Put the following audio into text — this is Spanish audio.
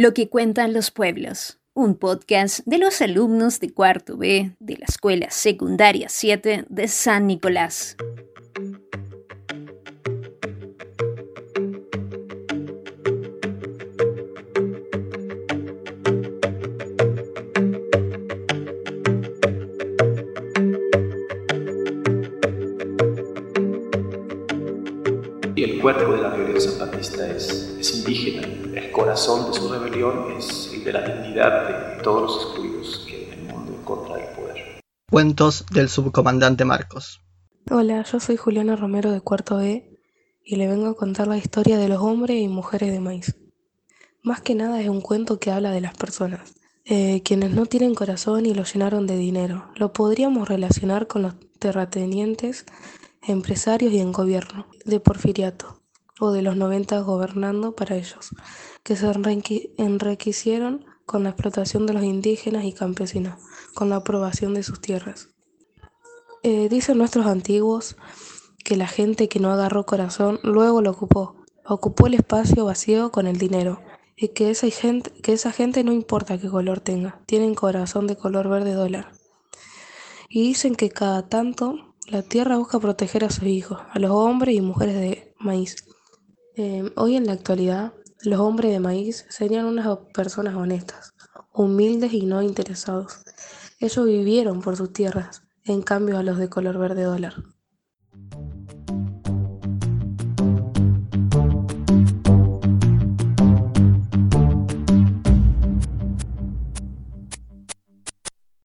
Lo que cuentan los pueblos, un podcast de los alumnos de cuarto B de la Escuela Secundaria 7 de San Nicolás. El cuerpo de la rebelión zapatista es, es indígena, el corazón de su rebelión es el de la dignidad de todos los excluidos que en el mundo en contra del poder. Cuentos del subcomandante Marcos. Hola, yo soy Juliana Romero de Cuarto B y le vengo a contar la historia de los hombres y mujeres de maíz. Más que nada es un cuento que habla de las personas, eh, quienes no tienen corazón y lo llenaron de dinero. Lo podríamos relacionar con los terratenientes empresarios y en gobierno, de Porfiriato, o de los 90 gobernando para ellos, que se enriquecieron con la explotación de los indígenas y campesinos, con la aprobación de sus tierras. Eh, dicen nuestros antiguos que la gente que no agarró corazón luego lo ocupó, ocupó el espacio vacío con el dinero, y que esa gente, que esa gente no importa qué color tenga, tienen corazón de color verde dólar. Y dicen que cada tanto la tierra busca proteger a sus hijos, a los hombres y mujeres de maíz. Em, hoy en la actualidad, los hombres de maíz serían unas personas honestas, humildes y no interesados. Ellos vivieron por sus tierras, en cambio a los de color verde dólar.